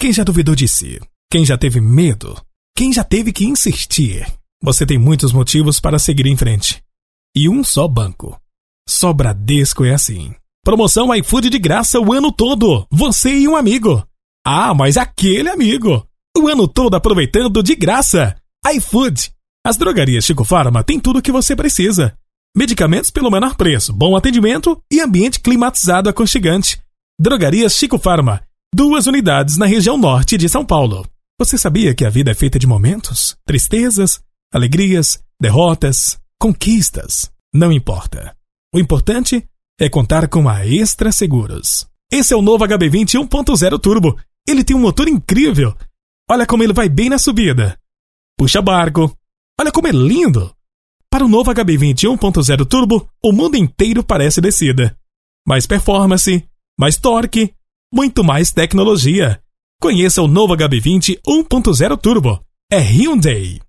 Quem já duvidou de si? Quem já teve medo? Quem já teve que insistir? Você tem muitos motivos para seguir em frente. E um só banco. Só Bradesco é assim. Promoção iFood de graça o ano todo. Você e um amigo. Ah, mas aquele amigo. O ano todo aproveitando de graça. iFood. As drogarias Chico Farma têm tudo o que você precisa. Medicamentos pelo menor preço, bom atendimento e ambiente climatizado aconchegante. Drogarias Chico Farma. Duas unidades na região norte de São Paulo. Você sabia que a vida é feita de momentos, tristezas, alegrias, derrotas, conquistas? Não importa. O importante é contar com a Extra Seguros. Esse é o novo HB20 1.0 Turbo. Ele tem um motor incrível. Olha como ele vai bem na subida. Puxa barco. Olha como é lindo. Para o novo HB20 1.0 Turbo, o mundo inteiro parece descida. Mais performance, mais torque, muito mais tecnologia. Conheça o novo HB20 1.0 Turbo. É Hyundai.